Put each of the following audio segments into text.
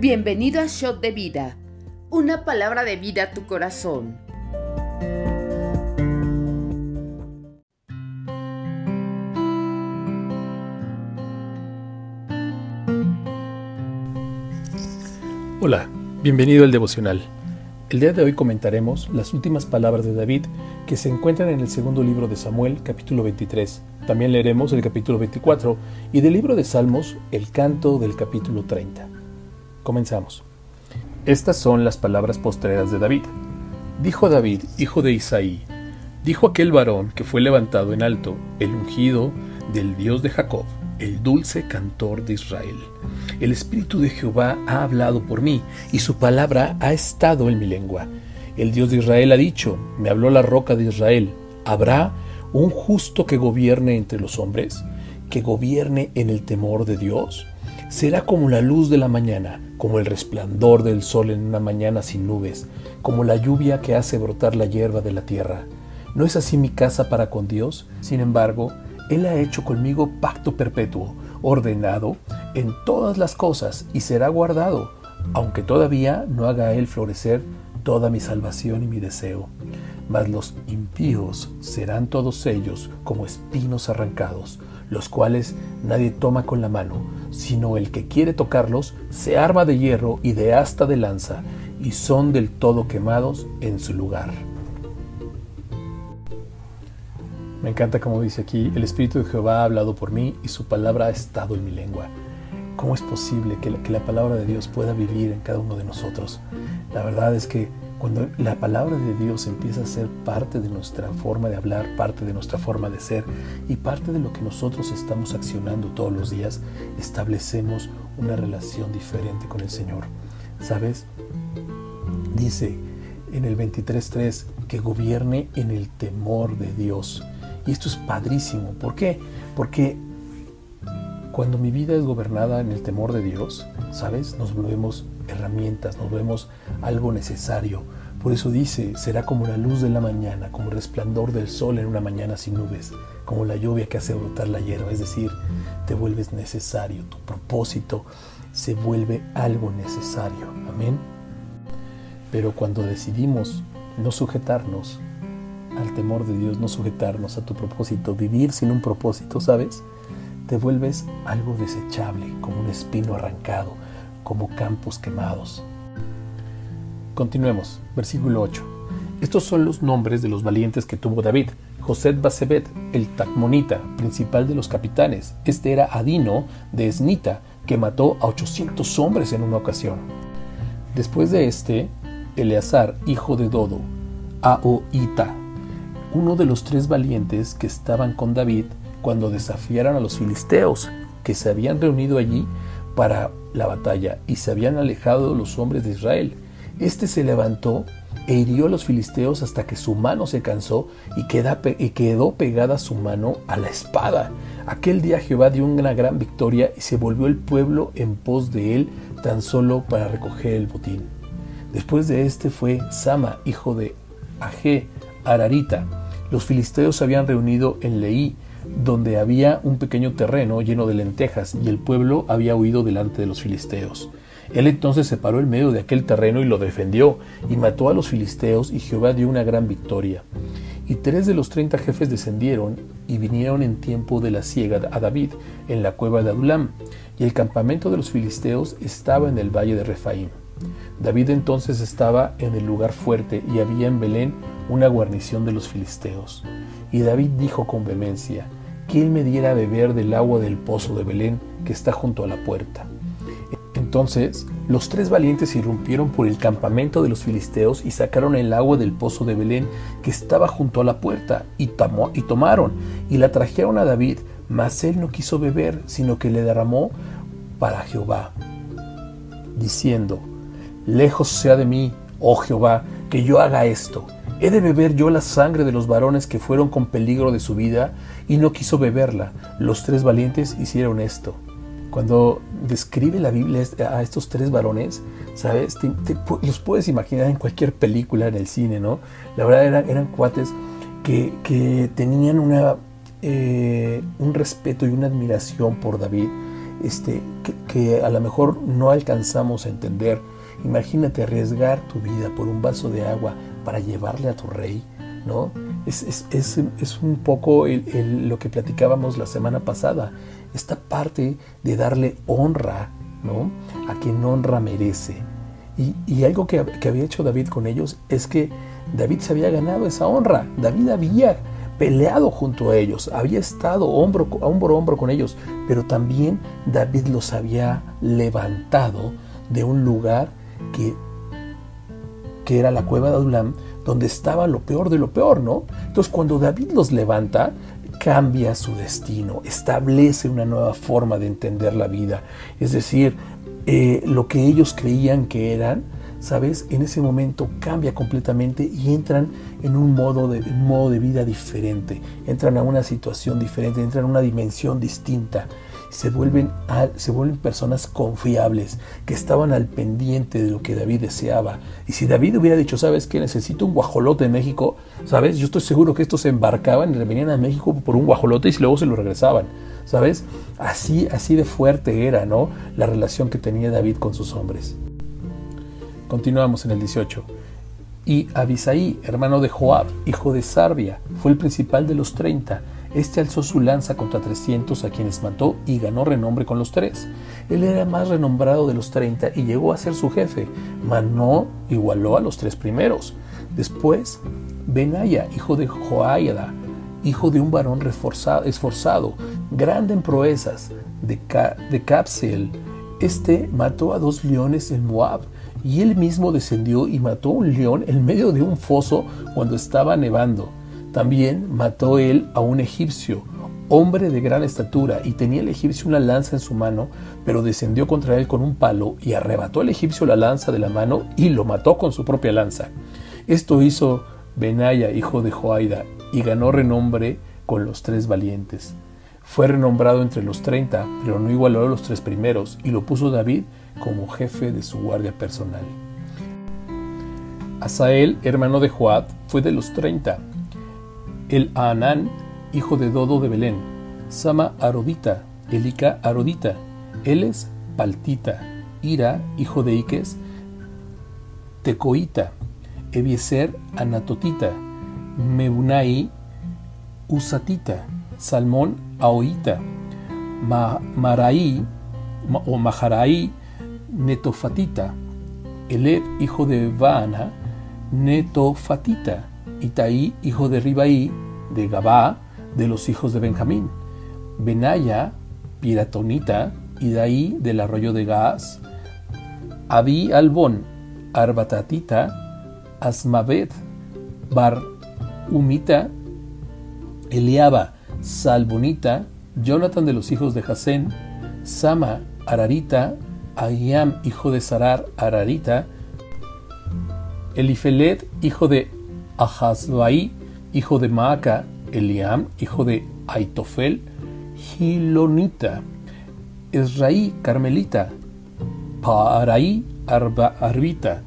Bienvenido a Shot de Vida, una palabra de vida a tu corazón. Hola, bienvenido al devocional. El día de hoy comentaremos las últimas palabras de David que se encuentran en el segundo libro de Samuel, capítulo 23. También leeremos el capítulo 24 y del libro de Salmos, el canto del capítulo 30. Comenzamos. Estas son las palabras postreras de David. Dijo David, hijo de Isaí, dijo aquel varón que fue levantado en alto, el ungido del Dios de Jacob, el dulce cantor de Israel. El Espíritu de Jehová ha hablado por mí, y su palabra ha estado en mi lengua. El Dios de Israel ha dicho, me habló la roca de Israel, ¿habrá un justo que gobierne entre los hombres? ¿Que gobierne en el temor de Dios? Será como la luz de la mañana, como el resplandor del sol en una mañana sin nubes, como la lluvia que hace brotar la hierba de la tierra. ¿No es así mi casa para con Dios? Sin embargo, Él ha hecho conmigo pacto perpetuo, ordenado en todas las cosas, y será guardado, aunque todavía no haga Él florecer toda mi salvación y mi deseo. Mas los impíos serán todos ellos como espinos arrancados, los cuales nadie toma con la mano, sino el que quiere tocarlos se arma de hierro y de asta de lanza, y son del todo quemados en su lugar. Me encanta como dice aquí, el Espíritu de Jehová ha hablado por mí y su palabra ha estado en mi lengua. ¿Cómo es posible que la, que la palabra de Dios pueda vivir en cada uno de nosotros? La verdad es que cuando la palabra de Dios empieza a ser parte de nuestra forma de hablar, parte de nuestra forma de ser y parte de lo que nosotros estamos accionando todos los días, establecemos una relación diferente con el Señor. ¿Sabes? Dice en el 23.3 que gobierne en el temor de Dios. Y esto es padrísimo. ¿Por qué? Porque cuando mi vida es gobernada en el temor de Dios, ¿sabes? Nos volvemos herramientas, nos vemos algo necesario. Por eso dice, será como la luz de la mañana, como el resplandor del sol en una mañana sin nubes, como la lluvia que hace brotar la hierba. Es decir, te vuelves necesario, tu propósito se vuelve algo necesario. Amén. Pero cuando decidimos no sujetarnos al temor de Dios, no sujetarnos a tu propósito, vivir sin un propósito, ¿sabes? Te vuelves algo desechable, como un espino arrancado, como campos quemados. Continuemos, versículo 8. Estos son los nombres de los valientes que tuvo David. José Basebet, el Tacmonita, principal de los capitanes. Este era Adino de Esnita, que mató a 800 hombres en una ocasión. Después de este, Eleazar, hijo de Dodo, Aoita, uno de los tres valientes que estaban con David cuando desafiaron a los filisteos, que se habían reunido allí para la batalla y se habían alejado los hombres de Israel. Este se levantó e hirió a los filisteos hasta que su mano se cansó y, quedó pegada su mano a la espada. Aquel día Jehová dio una gran victoria y se volvió el pueblo en pos de él tan solo para recoger el botín. Después de este fue Sama, hijo de Aje, Ararita. Los filisteos se habían reunido en Leí donde había un pequeño terreno lleno de lentejas, y el pueblo había huido delante de los filisteos. Él entonces se paró en medio de aquel terreno y lo defendió, y mató a los filisteos, y Jehová dio una gran victoria. Y tres de los treinta jefes descendieron y vinieron en tiempo de la siega a David, en la cueva de Adulam, y el campamento de los filisteos estaba en el valle de Refaim. David entonces estaba en el lugar fuerte, y había en Belén una guarnición de los filisteos. Y David dijo con vehemencia, que él me diera a beber del agua del pozo de Belén que está junto a la puerta. Entonces los tres valientes irrumpieron por el campamento de los filisteos y sacaron el agua del pozo de Belén que estaba junto a la puerta y, y tomaron y la trajeron a David, mas él no quiso beber, sino que le derramó para Jehová, diciendo, Lejos sea de mí, oh Jehová, que yo haga esto ¿He de beber yo la sangre de los varones que fueron con peligro de su vida? Y no quiso beberla. Los tres valientes hicieron esto. Cuando describe la Biblia a estos tres varones, ¿sabes? los puedes imaginar en cualquier película, en el cine, ¿no? La verdad eran, eran cuates que, tenían una, eh, un respeto y una admiración por David este, que, a lo mejor no alcanzamos a entender. Imagínate arriesgar tu vida por un vaso de agua para llevarle a tu rey, ¿no? Es, un poco lo que platicábamos la semana pasada, esta parte de darle honra, ¿no? A quien honra merece. Y, algo que, que había hecho David con ellos es que David se había ganado esa honra. David había peleado junto a ellos, había estado hombro a hombro, hombro con ellos, pero también David los había levantado de un lugar que, que era la cueva de Adulam, donde estaba lo peor de lo peor, ¿no? Entonces cuando David los levanta, cambia su destino, establece una nueva forma de entender la vida. Es decir, eh, lo que ellos creían que eran, ¿sabes? En ese momento cambia completamente y entran en un modo de, modo de vida diferente, entran a una situación diferente, entran a una dimensión distinta. Se vuelven, se vuelven personas confiables, que estaban al pendiente de lo que David deseaba. Y si David hubiera dicho, ¿sabes qué? Necesito un guajolote en México, ¿sabes? Yo estoy seguro que estos se embarcaban y venían a México por un guajolote y luego se lo regresaban, ¿sabes? Así, así de fuerte era, ¿no? La relación que tenía David con sus hombres. Continuamos en el 18. Y Abisaí, hermano de Joab, hijo de Sarbia, fue el principal de los treinta. Este alzó su lanza contra trescientos a quienes mató y ganó renombre con los tres. Él era más renombrado de los treinta y llegó a ser su jefe, mas no igualó a los tres primeros. Después, Benaya, hijo de Joáyada, hijo de un varón esforzado, grande en proezas, de, de Capsel. Este mató a dos leones en Moab y él mismo descendió y mató un león en medio de un foso cuando estaba nevando. También mató él a un egipcio, hombre de gran estatura, y tenía el egipcio una lanza en su mano, pero descendió contra él con un palo y arrebató al egipcio la lanza de la mano y lo mató con su propia lanza. Esto hizo Benaya, hijo de Joaida, y ganó renombre con los tres valientes. Fue renombrado entre los treinta, pero no igualó a los tres primeros, y lo puso David como jefe de su guardia personal. Asael, hermano de Joab, fue de los treinta. El Anán, hijo de Dodo de Belén. Sama Arodita, Elika Arodita. Eles Paltita. Ira, hijo de Iques. Tecoita. Ebieser Anatotita. Mebunai Usatita. Salmón Aoita. Maraí o Maharaí Netofatita, Eleb, hijo de Vaana, Netofatita, Itaí, hijo de Ribaí, de Gabá, de los hijos de Benjamín, Benaya, Piratonita, Idaí, del arroyo de Gaas, Abi Albón, Arbatatita, Asmavet, Bar Umita, Eliaba, Salbonita, Jonathan de los hijos de Jasén, Sama, Ararita, Ahiam, hijo de Sarar, Ararita, Elifelet, hijo de Ahazbai, hijo de Maaca, Eliam, hijo de Aitofel, Gilonita, Esraí, Carmelita, Paaraí, Arba, Arbita,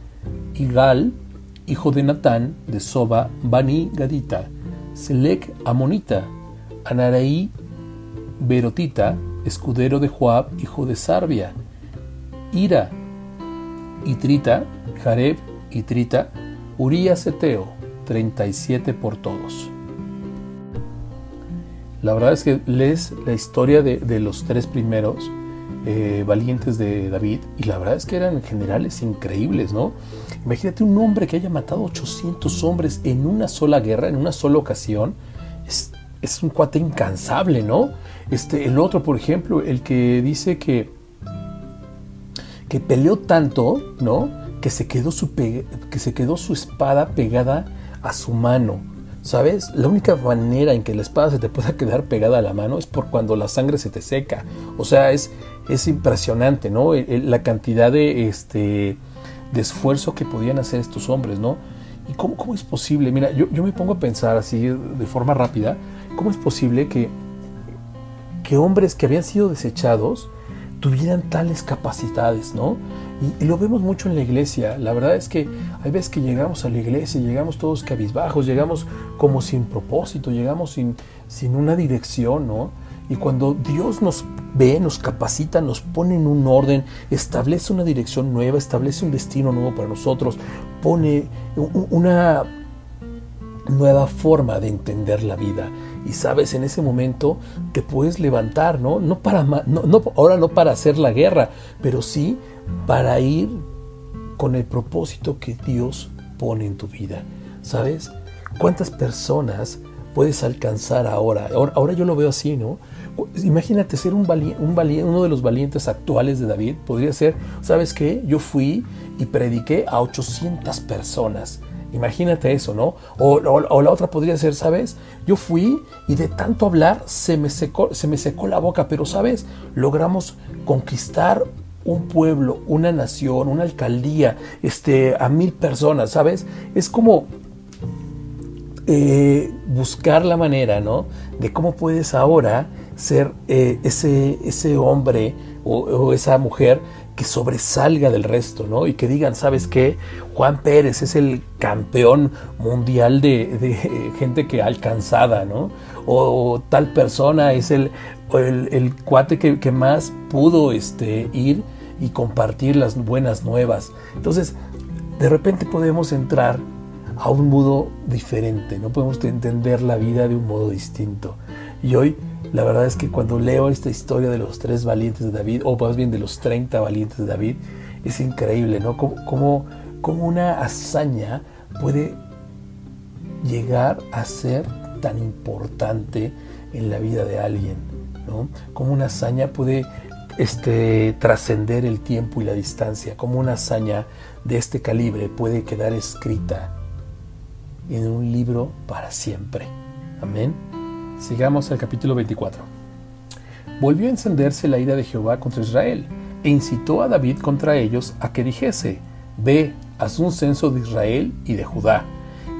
Igal, hijo de Natán, de Soba, Bani, Gadita, Selec, Amonita, Anaraí, Berotita, escudero de Joab, hijo de Sarbia, Ira, Itrita, Jareb, Itrita, Urías Eteo, 37 por todos. La verdad es que lees la historia de, los tres primeros eh, valientes de David y la verdad es que eran generales increíbles, ¿no? Imagínate un hombre que haya matado 800 hombres en una sola guerra, en una sola ocasión. Es, es un cuate incansable, ¿no? Este, el otro, por ejemplo, el que dice que que peleó tanto, ¿no? Que se quedó su, que se quedó su espada pegada a su mano. ¿Sabes? La única manera en que la espada se te pueda quedar pegada a la mano es por cuando la sangre se te seca. O sea, es, es impresionante, ¿no? La cantidad de, este, de esfuerzo que podían hacer estos hombres, ¿no? ¿Y cómo, cómo es posible? Mira, yo, yo, me pongo a pensar así de forma rápida, ¿cómo es posible que, que hombres que habían sido desechados tuvieran tales capacidades, ¿no? Y, lo vemos mucho en la iglesia. La verdad es que hay veces que llegamos a la iglesia, llegamos todos cabizbajos, llegamos como sin propósito, llegamos sin, sin una dirección, ¿no? Y cuando Dios nos ve, nos capacita, nos pone en un orden, establece una dirección nueva, establece un destino nuevo para nosotros, pone una nueva forma de entender la vida. Y sabes, en ese momento te puedes levantar, ¿no? No para, no, ahora no para hacer la guerra, pero sí para ir con el propósito que Dios pone en tu vida. ¿Sabes? ¿Cuántas personas puedes alcanzar ahora? Ahora, yo lo veo así, ¿no? Imagínate ser un, un uno de los valientes actuales de David. Podría ser, ¿sabes qué? Yo fui y prediqué a 800 personas. Imagínate eso, ¿no? O, la otra podría ser, ¿sabes? Yo fui y de tanto hablar se me, secó, se me secó la boca, pero, ¿sabes? Logramos conquistar un pueblo, una nación, una alcaldía, este, a mil personas, ¿sabes? Es como eh, buscar la manera, ¿no? De cómo puedes ahora ser eh, ese, ese hombre o, esa mujer que sobresalga del resto, ¿no? Y que digan, ¿sabes qué? Juan Pérez es el campeón mundial de, gente que alcanzada, ¿no? O, tal persona es el, el, cuate que, más pudo este, ir y compartir las buenas nuevas. Entonces, de repente podemos entrar a un modo diferente, no podemos entender la vida de un modo distinto. Y hoy la verdad es que cuando leo esta historia de los tres valientes de David, o más bien de los 30 valientes de David, es increíble, ¿no? Cómo, cómo una hazaña puede llegar a ser tan importante en la vida de alguien, ¿no? Cómo una hazaña puede este, trascender el tiempo y la distancia, cómo una hazaña de este calibre puede quedar escrita en un libro para siempre. Amén. Sigamos al capítulo 24. Volvió a encenderse la ira de Jehová contra Israel e incitó a David contra ellos a que dijese, Ve, haz un censo de Israel y de Judá.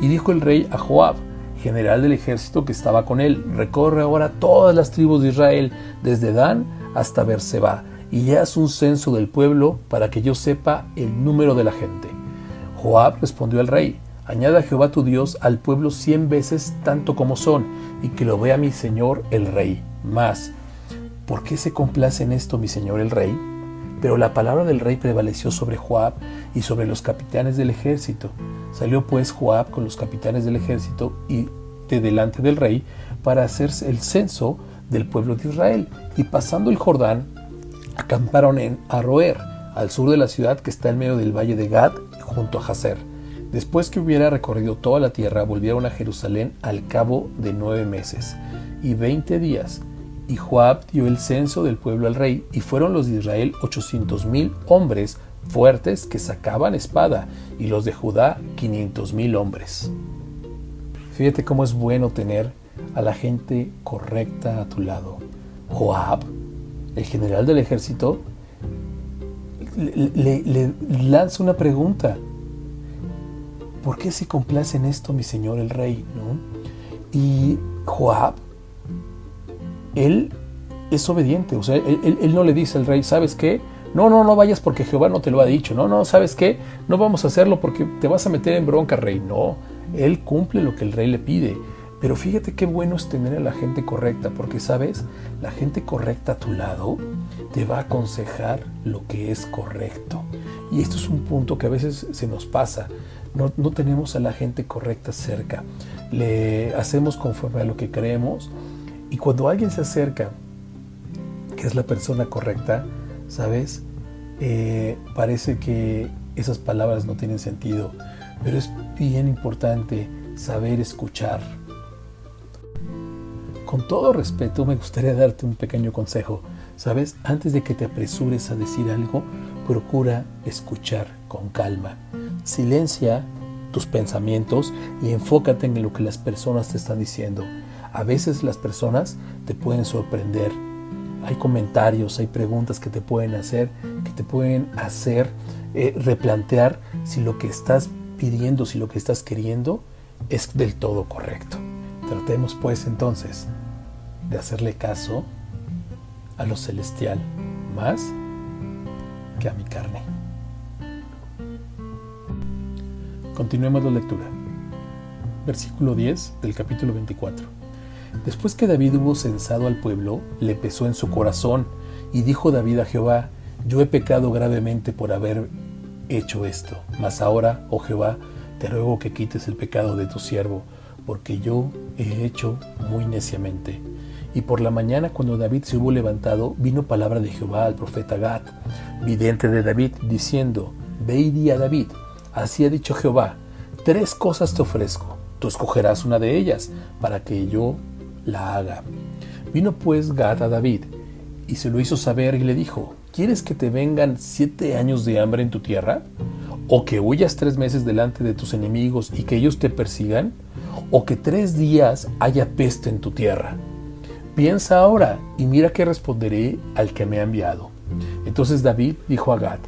Y dijo el rey a Joab, general del ejército que estaba con él, recorre ahora todas las tribus de Israel, desde Dan hasta Berseba, y haz un censo del pueblo para que yo sepa el número de la gente. Joab respondió al rey, Añada Jehová tu Dios al pueblo cien veces tanto como son, y que lo vea mi Señor el Rey. Más, ¿por qué se complace en esto mi Señor el Rey? Pero la palabra del rey prevaleció sobre Joab y sobre los capitanes del ejército. Salió pues Joab con los capitanes del ejército y de delante del rey para hacerse el censo del pueblo de Israel. Y pasando el Jordán, acamparon en Aroer, al sur de la ciudad que está en medio del valle de Gad, junto a Hazer. Después que hubiera recorrido toda la tierra, volvieron a Jerusalén al cabo de nueve meses y veinte días. Y Joab dio el censo del pueblo al rey, y fueron los de Israel ochocientos mil hombres fuertes que sacaban espada, y los de Judá quinientos mil hombres. Fíjate cómo es bueno tener a la gente correcta a tu lado. Joab, el general del ejército, le, lanza una pregunta. ¿Por qué se complace en esto mi señor el rey? ¿no? Y Joab, él es obediente, o sea, él, no le dice al rey, ¿sabes qué? No, no, no vayas porque Jehová no te lo ha dicho. No, no, ¿sabes qué? No vamos a hacerlo porque te vas a meter en bronca, rey. No, él cumple lo que el rey le pide. Pero fíjate qué bueno es tener a la gente correcta, porque sabes, la gente correcta a tu lado te va a aconsejar lo que es correcto. Y esto es un punto que a veces se nos pasa. No, tenemos a la gente correcta cerca. Le hacemos conforme a lo que creemos. Y cuando alguien se acerca, que es la persona correcta, ¿sabes? Eh, parece que esas palabras no tienen sentido. Pero es bien importante saber escuchar. Con todo respeto, me gustaría darte un pequeño consejo. ¿Sabes? Antes de que te apresures a decir algo, procura escuchar con calma. Silencia tus pensamientos y enfócate en lo que las personas te están diciendo. A veces las personas te pueden sorprender. Hay comentarios, hay preguntas que te pueden hacer, que te pueden hacer eh, replantear si lo que estás pidiendo, si lo que estás queriendo es del todo correcto. Tratemos pues entonces de hacerle caso a lo celestial más que a mi carne. Continuemos la lectura. Versículo 10 del capítulo 24. Después que David hubo censado al pueblo, le pesó en su corazón, y dijo David a Jehová, yo he pecado gravemente por haber hecho esto, mas ahora, oh Jehová, te ruego que quites el pecado de tu siervo, porque yo he hecho muy neciamente. Y por la mañana, cuando David se hubo levantado, vino palabra de Jehová al profeta Gad, vidente de David, diciendo, Ve y di a David, así ha dicho Jehová, tres cosas te ofrezco, tú escogerás una de ellas, para que yo la haga. Vino pues Gad a David, y se lo hizo saber y le dijo, ¿quieres que te vengan siete años de hambre en tu tierra? ¿O que huyas tres meses delante de tus enemigos y que ellos te persigan? ¿O que tres días haya peste en tu tierra? Piensa ahora y mira qué responderé al que me ha enviado. Entonces David dijo a Gad,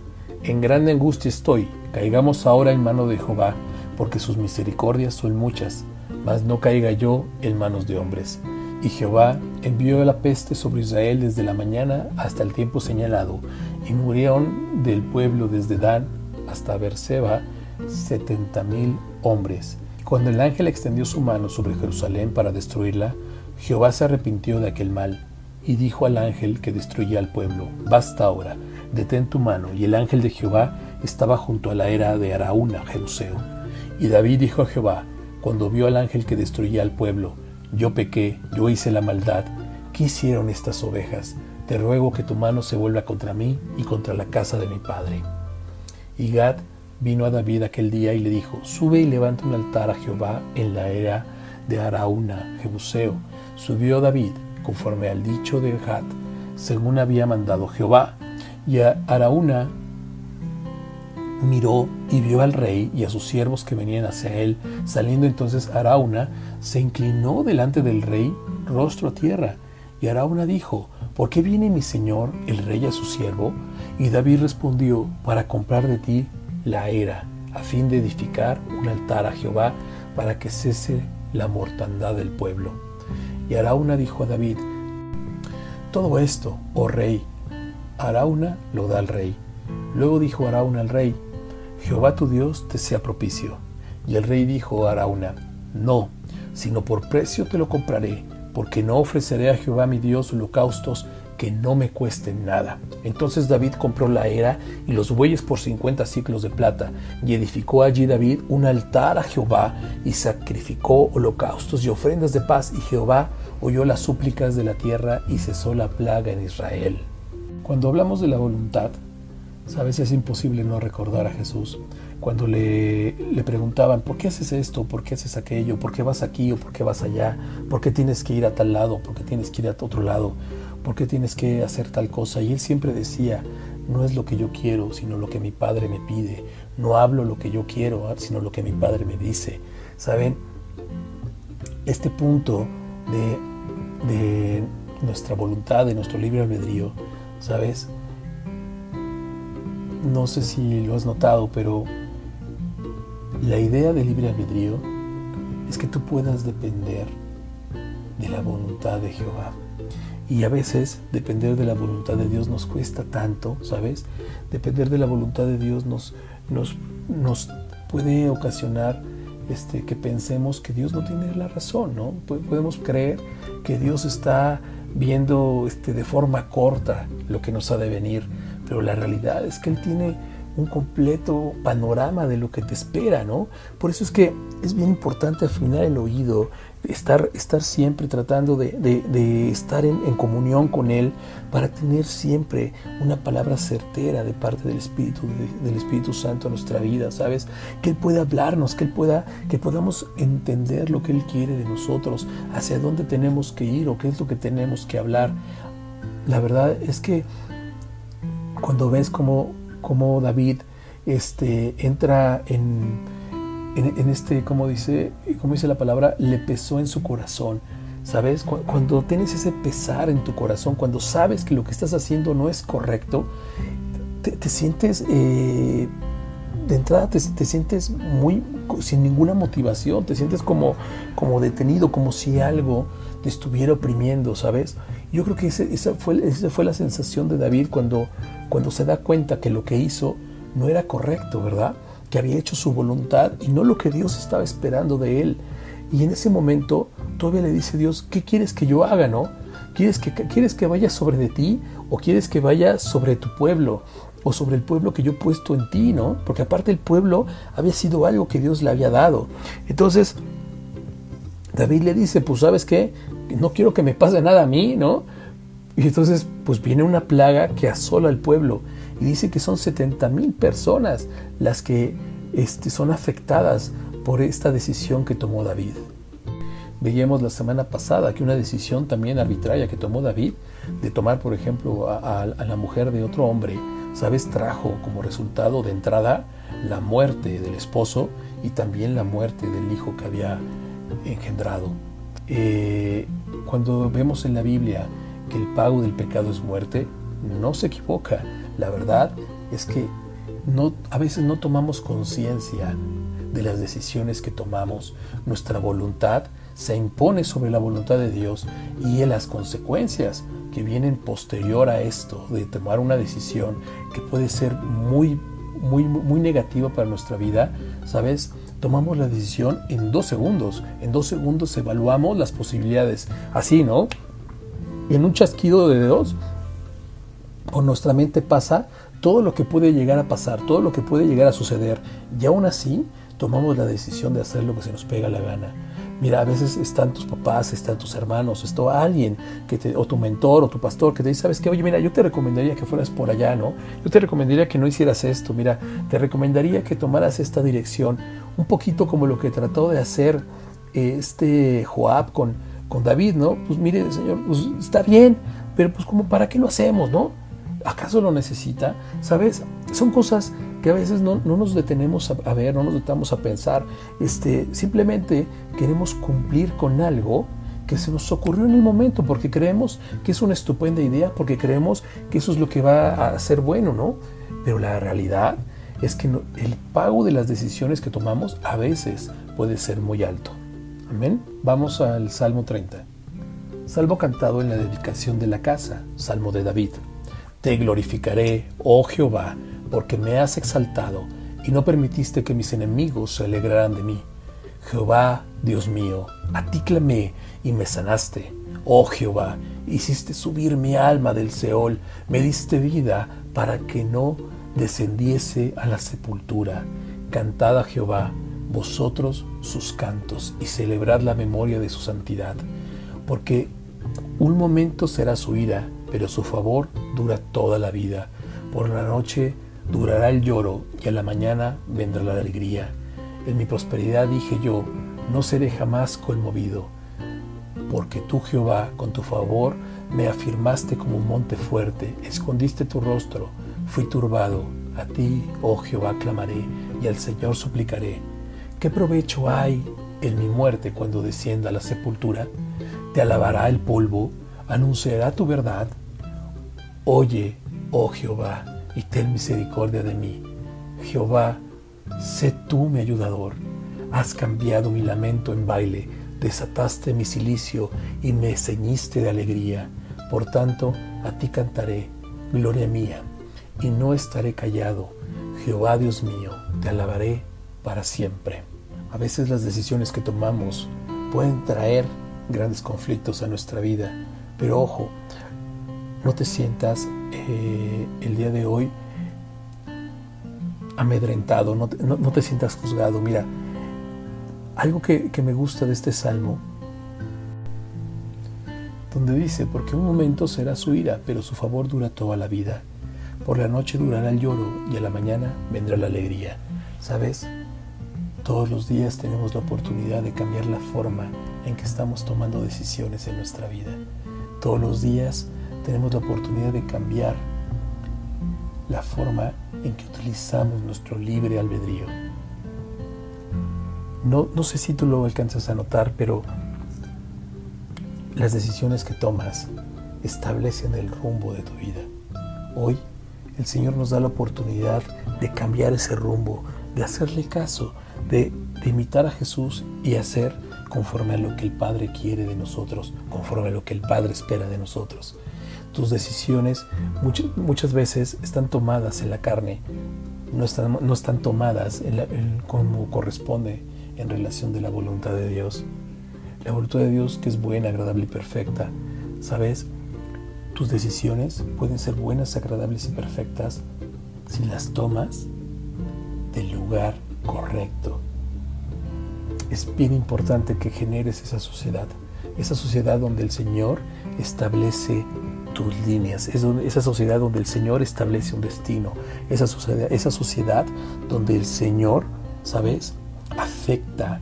en grande angustia estoy, caigamos ahora en mano de Jehová, porque sus misericordias son muchas, mas no caiga yo en manos de hombres. Y Jehová envió la peste sobre Israel desde la mañana hasta el tiempo señalado, y murieron del pueblo desde Dan hasta Berseba setenta mil hombres. Cuando el ángel extendió su mano sobre Jerusalén para destruirla, Jehová se arrepintió de aquel mal y dijo al ángel que destruía al pueblo, basta ahora, detén tu mano. Y el ángel de Jehová estaba junto a la era de Araúna, Jebuseo. Y David dijo a Jehová, cuando vio al ángel que destruía al pueblo, yo pequé, yo hice la maldad, ¿qué hicieron estas ovejas? Te ruego que tu mano se vuelva contra mí y contra la casa de mi padre. Y Gad vino a David aquel día y le dijo, sube y levanta un altar a Jehová en la era de Araúna, Jebuseo Subió David, conforme al dicho de Gad, según había mandado Jehová. Y Araúna miró y vio al rey y a sus siervos que venían hacia él. Saliendo entonces Araúna, se inclinó delante del rey, rostro a tierra. Y Araúna dijo, ¿por qué viene mi señor, el rey, a su siervo? Y David respondió, para comprar de ti la era, a fin de edificar un altar a Jehová, para que cese la mortandad del pueblo. Y Arauna dijo a David, todo esto, oh rey, Arauna lo da al rey. Luego dijo Arauna al rey, Jehová tu Dios te sea propicio. Y el rey dijo a Arauna, no, sino por precio te lo compraré, porque no ofreceré a Jehová mi Dios holocaustos que no me cuesten nada. Entonces David compró la era y los bueyes por cincuenta ciclos de plata, y edificó allí David un altar a Jehová, y sacrificó holocaustos y ofrendas de paz, y Jehová oyó las súplicas de la tierra y cesó la plaga en Israel. Cuando hablamos de la voluntad, sabes, es imposible no recordar a Jesús. Cuando le, preguntaban, ¿por qué haces esto? ¿Por qué haces aquello? ¿Por qué vas aquí o por qué vas allá? ¿Por qué tienes que ir a tal lado? ¿Por qué tienes que ir a otro lado? ¿por qué tienes que hacer tal cosa? Y él siempre decía, no es lo que yo quiero, sino lo que mi padre me pide. No hablo lo que yo quiero, sino lo que mi padre me dice. ¿Saben? Este punto de, nuestra voluntad, de nuestro libre albedrío, ¿sabes? No sé si lo has notado, pero la idea de libre albedrío es que tú puedas depender de la voluntad de Jehová. Y a veces depender de la voluntad de Dios nos cuesta tanto, ¿sabes? Depender de la voluntad de Dios nos, nos, nos puede ocasionar este, que pensemos que Dios no tiene la razón, ¿no? Podemos creer que Dios está viendo este, de forma corta lo que nos ha de venir, pero la realidad es que Él tiene un completo panorama de lo que te espera, ¿no? Por eso es que es bien importante afinar el oído, estar, estar siempre tratando de, estar en, comunión con Él para tener siempre una palabra certera de parte del Espíritu, del Espíritu Santo en nuestra vida, ¿sabes? Que Él pueda hablarnos, que Él pueda, que podamos entender lo que Él quiere de nosotros, hacia dónde tenemos que ir o qué es lo que tenemos que hablar. La verdad es que cuando ves cómo, cómo David este, entra en en, este, como dice, como dice la palabra, le pesó en su corazón. ¿Sabes? Cuando tienes ese pesar en tu corazón, cuando sabes que lo que estás haciendo no es correcto, te, sientes, eh, de entrada te, sientes muy sin ninguna motivación, te sientes como, como detenido, como si algo te estuviera oprimiendo, ¿sabes? Yo creo que esa, fue, esa fue la sensación de David cuando, cuando se da cuenta que lo que hizo no era correcto, ¿verdad? que había hecho su voluntad y no lo que Dios estaba esperando de él. Y en ese momento todavía le dice Dios, ¿qué quieres que yo haga, no? ¿Quieres que, ¿Quieres que vaya sobre de ti o quieres que vaya sobre tu pueblo? o sobre el pueblo que yo he puesto en ti, ¿no? Porque aparte el pueblo había sido algo que Dios le había dado. Entonces, David le dice, pues sabes qué, no quiero que me pase nada a mí, ¿no? Y entonces, pues viene una plaga que asola al pueblo. Y dice que son 70 mil personas las que este, son afectadas por esta decisión que tomó David. Veíamos la semana pasada que una decisión también arbitraria que tomó David, de tomar, por ejemplo, a la mujer de otro hombre, ¿sabes? Trajo como resultado de entrada la muerte del esposo y también la muerte del hijo que había engendrado. Eh, cuando vemos en la Biblia que el pago del pecado es muerte, no se equivoca. La verdad es que no, a veces no tomamos conciencia de las decisiones que tomamos. Nuestra voluntad se impone sobre la voluntad de Dios y en las consecuencias que vienen posterior a esto, de tomar una decisión que puede ser muy, muy, muy negativa para nuestra vida, ¿sabes? Tomamos la decisión en dos segundos. En dos segundos evaluamos las posibilidades. Así, ¿no? Y en un chasquido de dedos, por nuestra mente pasa todo lo que puede llegar a pasar, todo lo que puede llegar a suceder. Y aún así, tomamos la decisión de hacer lo que se nos pega la gana. Mira, a veces están tus papás, están tus hermanos, está alguien que te, o tu mentor o tu pastor que te dice, ¿sabes qué? Oye, mira, yo te recomendaría que fueras por allá, ¿no? Yo te recomendaría que no hicieras esto, mira, te recomendaría que tomaras esta dirección, un poquito como lo que trató de hacer este Joab con, David, ¿no? Pues mire, Señor, pues está bien, pero pues como, ¿para qué lo hacemos, no? ¿Acaso lo necesita? ¿Sabes? Son cosas que a veces no, nos detenemos a, ver, no nos detenemos a pensar, este, simplemente queremos cumplir con algo que se nos ocurrió en el momento, porque creemos que es una estupenda idea, porque creemos que eso es lo que va a ser bueno, ¿no? Pero la realidad es que el pago de las decisiones que tomamos a veces puede ser muy alto. Amén. Vamos al Salmo 30. Salmo cantado en la dedicación de la casa, Salmo de David. Te glorificaré, oh Jehová, porque me has exaltado y no permitiste que mis enemigos se alegraran de mí. Jehová, Dios mío, a ti clamé y me sanaste. Oh Jehová, hiciste subir mi alma del Seol, me diste vida para que no descendiese a la sepultura. Cantad a Jehová, vosotros sus cantos, y celebrad la memoria de su santidad, porque un momento será su ira, pero su favor dura toda la vida. Por la noche Durará el lloro y a la mañana vendrá la alegría. En mi prosperidad dije yo, no seré jamás conmovido, porque tú Jehová, con tu favor, me afirmaste como un monte fuerte, escondiste tu rostro, fui turbado, a ti, oh Jehová, clamaré y al Señor suplicaré. ¿Qué provecho hay en mi muerte cuando descienda a la sepultura? ¿Te alabará el polvo? ¿Anunciará tu verdad? Oye, oh Jehová, y ten misericordia de mí. Jehová, sé tú mi ayudador. Has cambiado mi lamento en baile, desataste mi silicio y me ceñiste de alegría. Por tanto, a ti cantaré, gloria mía, y no estaré callado. Jehová Dios mío, te alabaré para siempre. A veces las decisiones que tomamos pueden traer grandes conflictos a nuestra vida, pero ojo, no te sientas eh, el día de hoy amedrentado, no te, sientas juzgado. Mira, algo que, me gusta de este salmo, donde dice, porque un momento será su ira, pero su favor dura toda la vida. Por la noche durará el lloro y a la mañana vendrá la alegría. ¿Sabes? Todos los días tenemos la oportunidad de cambiar la forma en que estamos tomando decisiones en nuestra vida. Todos los días tenemos la oportunidad de cambiar la forma en que utilizamos nuestro libre albedrío. No, no sé si tú lo alcanzas a notar, pero las decisiones que tomas establecen el rumbo de tu vida. Hoy el Señor nos da la oportunidad de cambiar ese rumbo, de hacerle caso, de, de, imitar a Jesús y hacer conforme a lo que el Padre quiere de nosotros, conforme a lo que el Padre espera de nosotros tus decisiones muchas, veces están tomadas en la carne, no están, no están tomadas como corresponde en relación de la voluntad de Dios. La voluntad de Dios que es buena, agradable y perfecta. ¿Sabes? Tus decisiones pueden ser buenas, agradables y perfectas si las tomas del lugar correcto. Es bien importante que generes esa sociedad, esa sociedad donde el Señor establece tus líneas, esa sociedad donde el Señor establece un destino, esa sociedad, esa sociedad donde el Señor, ¿sabes?, afecta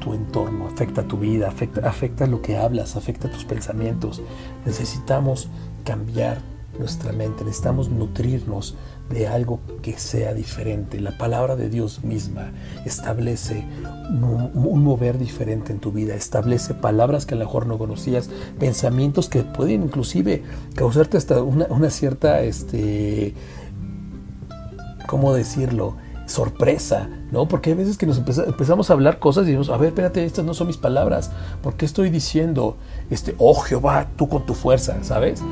tu entorno, afecta tu vida, afecta, afecta lo que hablas, afecta tus pensamientos. Necesitamos cambiar nuestra mente, necesitamos nutrirnos de algo que sea diferente. La palabra de Dios misma establece un, mover diferente en tu vida, establece palabras que a lo mejor no conocías, pensamientos que pueden inclusive causarte hasta una, una cierta, este, ¿cómo decirlo? sorpresa, ¿no? Porque hay veces que nos empezamos a hablar cosas y decimos, a ver, espérate, estas no son mis palabras, ¿por qué estoy diciendo, este, oh Jehová, tú con tu fuerza, ¿sabes?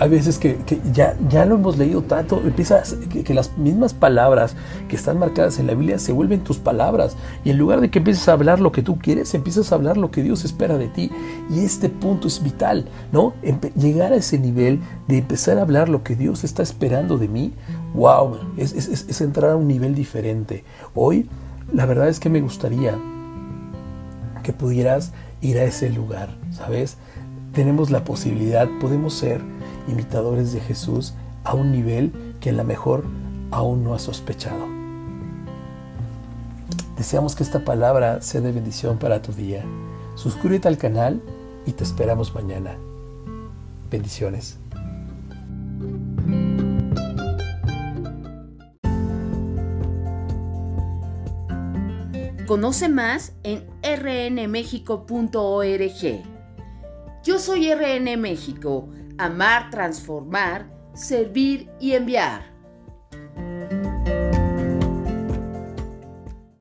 Hay veces que, ya, ya lo hemos leído tanto, empiezas, que, que, las mismas palabras que están marcadas en la Biblia se vuelven tus palabras, y en lugar de que empieces a hablar lo que tú quieres, empiezas a hablar lo que Dios espera de ti, y este punto es vital, ¿no? llegar a ese nivel de empezar a hablar lo que Dios está esperando de mí, wow, es, entrar a un nivel diferente. Hoy, la verdad es que me gustaría que pudieras ir a ese lugar, ¿sabes? Tenemos la posibilidad, podemos ser imitadores de Jesús a un nivel que a lo mejor aún no has sospechado. Deseamos que esta palabra sea de bendición para tu día. Suscríbete al canal y te esperamos mañana. Bendiciones. Conoce más en rnmexico.org. Yo soy RN México, amar, transformar, servir y enviar.